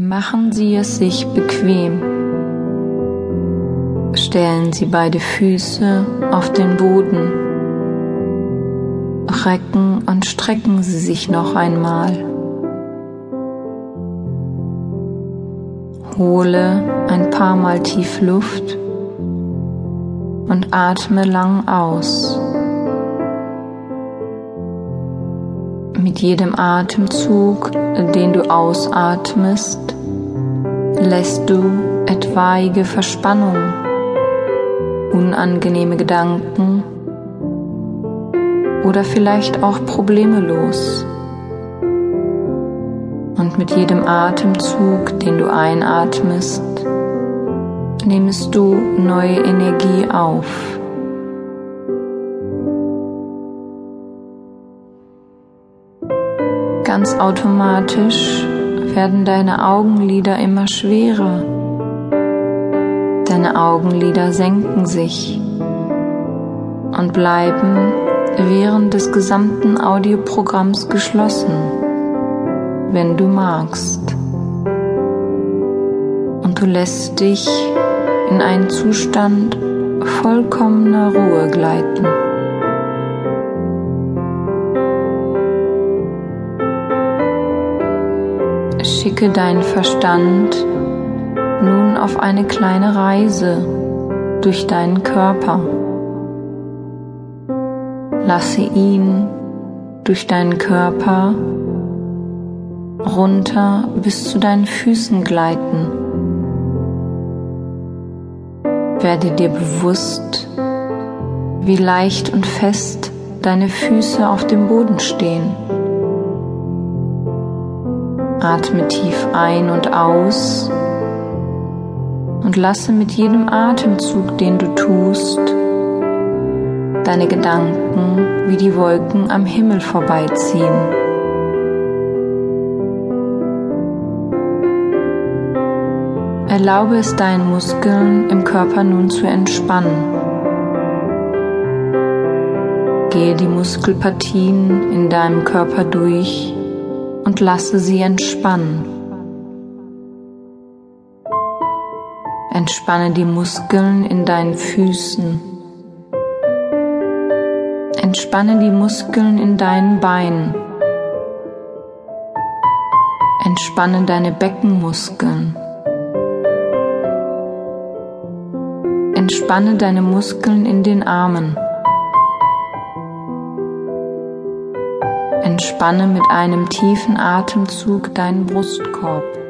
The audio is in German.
Machen Sie es sich bequem. Stellen Sie beide Füße auf den Boden. Recken und strecken Sie sich noch einmal. Hole ein paar Mal tief Luft und atme lang aus. Mit jedem Atemzug, den du ausatmest, lässt du etwaige Verspannung, unangenehme Gedanken oder vielleicht auch Probleme los. Und mit jedem Atemzug, den du einatmest, nimmst du neue Energie auf. Ganz automatisch werden deine Augenlider immer schwerer. Deine Augenlider senken sich und bleiben während des gesamten Audioprogramms geschlossen, wenn du magst. Und du lässt dich in einen Zustand vollkommener Ruhe gleiten. Schicke deinen Verstand nun auf eine kleine Reise durch deinen Körper. Lasse ihn durch deinen Körper runter bis zu deinen Füßen gleiten. Werde dir bewusst, wie leicht und fest deine Füße auf dem Boden stehen. Atme tief ein und aus und lasse mit jedem Atemzug, den du tust, deine Gedanken wie die Wolken am Himmel vorbeiziehen. Erlaube es deinen Muskeln im Körper nun zu entspannen. Gehe die Muskelpartien in deinem Körper durch und lasse sie entspannen. Entspanne die Muskeln in deinen Füßen. Entspanne die Muskeln in deinen Beinen. Entspanne deine Beckenmuskeln. Entspanne deine Muskeln in den Armen. Entspanne mit einem tiefen Atemzug deinen Brustkorb.